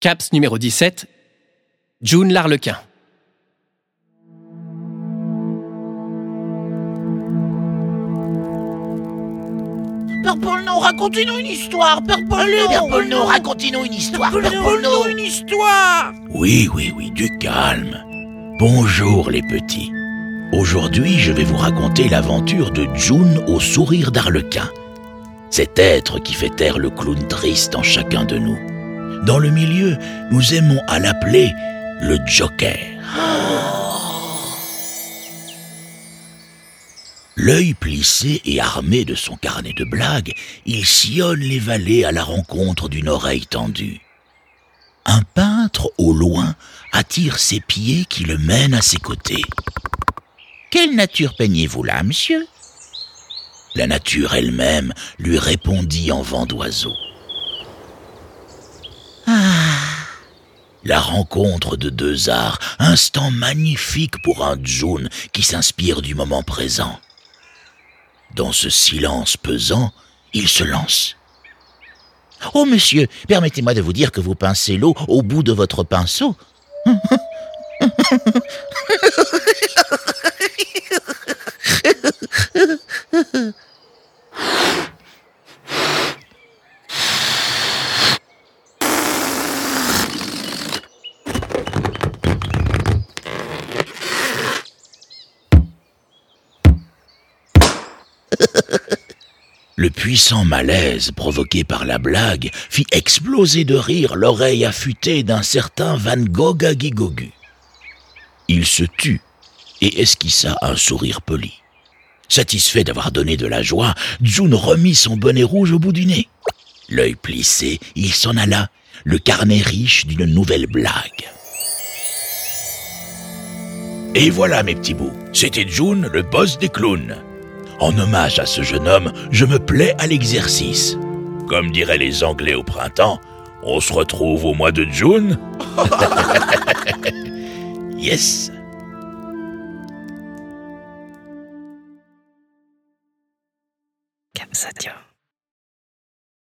CAPS numéro 17, June l'Arlequin. Père Polno, racontez-nous une histoire, Père Polno Père Polno, racontez-nous une histoire, Père Polno une histoire Oui, oui, oui, du calme. Bonjour les petits. Aujourd'hui, je vais vous raconter l'aventure de June au sourire d'Arlequin. Cet être qui fait taire le clown triste en chacun de nous. Dans le milieu, nous aimons à l'appeler le Joker. L'œil plissé et armé de son carnet de blagues, il sillonne les vallées à la rencontre d'une oreille tendue. Un peintre au loin attire ses pieds qui le mènent à ses côtés. Quelle nature peignez-vous là, monsieur? La nature elle-même lui répondit en vent d'oiseau. La rencontre de deux arts, instant magnifique pour un June qui s'inspire du moment présent. Dans ce silence pesant, il se lance. Oh monsieur, permettez-moi de vous dire que vous pincez l'eau au bout de votre pinceau. Le puissant malaise provoqué par la blague fit exploser de rire l'oreille affûtée d'un certain Van Gogh à Gigogu. Il se tut et esquissa un sourire poli. Satisfait d'avoir donné de la joie, June remit son bonnet rouge au bout du nez. L'œil plissé, il s'en alla, le carnet riche d'une nouvelle blague. Et voilà, mes petits bouts, c'était June, le boss des clowns. En hommage à ce jeune homme, je me plais à l'exercice. Comme diraient les Anglais au printemps, on se retrouve au mois de June. yes. Comme ça.